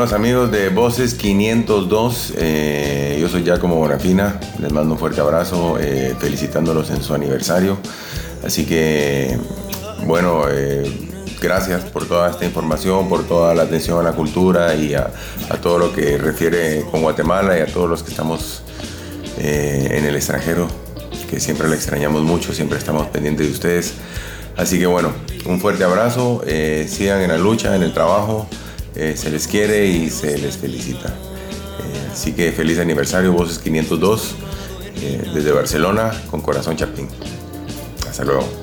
los amigos de Voces 502. Eh, yo soy Giacomo Bonafina. Les mando un fuerte abrazo, eh, felicitándolos en su aniversario. Así que, bueno, eh, gracias por toda esta información, por toda la atención a la cultura y a, todo lo que refiere con Guatemala y a todos los que estamos en el extranjero, que siempre le extrañamos mucho, siempre estamos pendientes de ustedes. Así que bueno, un fuerte abrazo, sigan en la lucha, en el trabajo. Eh, se les quiere y se les felicita. Eh, así que feliz aniversario, Voces 502, eh, desde Barcelona, con Corazón Chapín. Hasta luego.